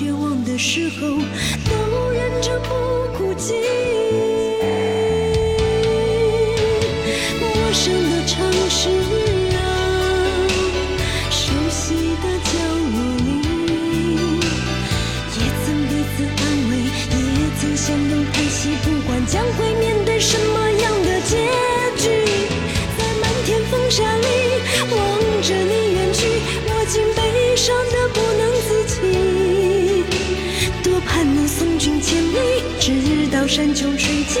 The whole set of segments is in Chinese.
绝望的时候都忍着不哭泣。山穷水尽，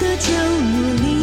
的角落里。